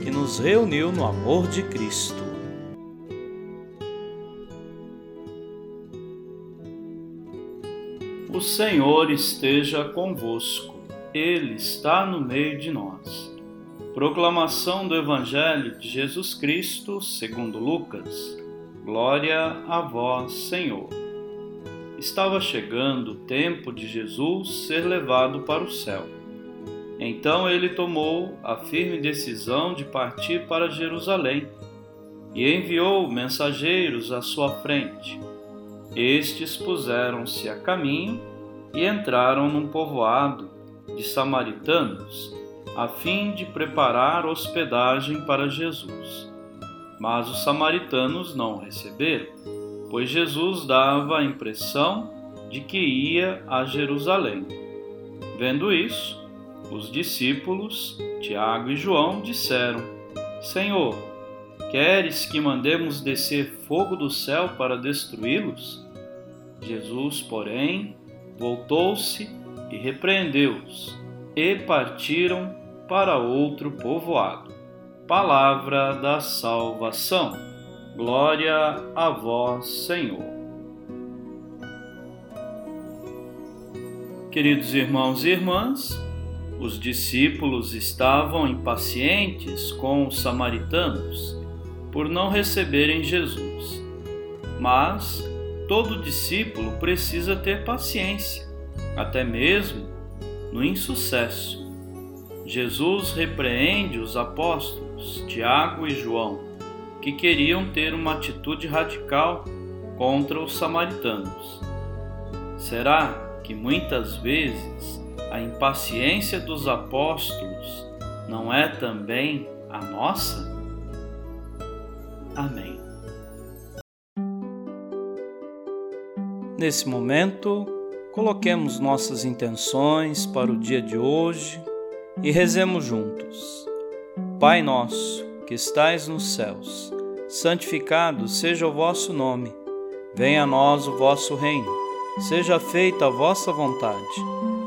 que nos reuniu no amor de Cristo. O Senhor esteja convosco, Ele está no meio de nós. Proclamação do Evangelho de Jesus Cristo, segundo Lucas. Glória a vós, Senhor. Estava chegando o tempo de Jesus ser levado para o céu então ele tomou a firme decisão de partir para Jerusalém e enviou mensageiros à sua frente. Estes puseram-se a caminho e entraram num povoado de samaritanos, a fim de preparar hospedagem para Jesus. Mas os samaritanos não receberam, pois Jesus dava a impressão de que ia a Jerusalém. Vendo isso, os discípulos, Tiago e João, disseram: Senhor, queres que mandemos descer fogo do céu para destruí-los? Jesus, porém, voltou-se e repreendeu-os, e partiram para outro povoado. Palavra da salvação. Glória a vós, Senhor. Queridos irmãos e irmãs, os discípulos estavam impacientes com os samaritanos por não receberem Jesus. Mas todo discípulo precisa ter paciência, até mesmo no insucesso. Jesus repreende os apóstolos Tiago e João, que queriam ter uma atitude radical contra os samaritanos. Será que muitas vezes a impaciência dos apóstolos não é também a nossa? Amém. Nesse momento, coloquemos nossas intenções para o dia de hoje e rezemos juntos. Pai nosso, que estais nos céus, santificado seja o vosso nome. Venha a nós o vosso reino. Seja feita a vossa vontade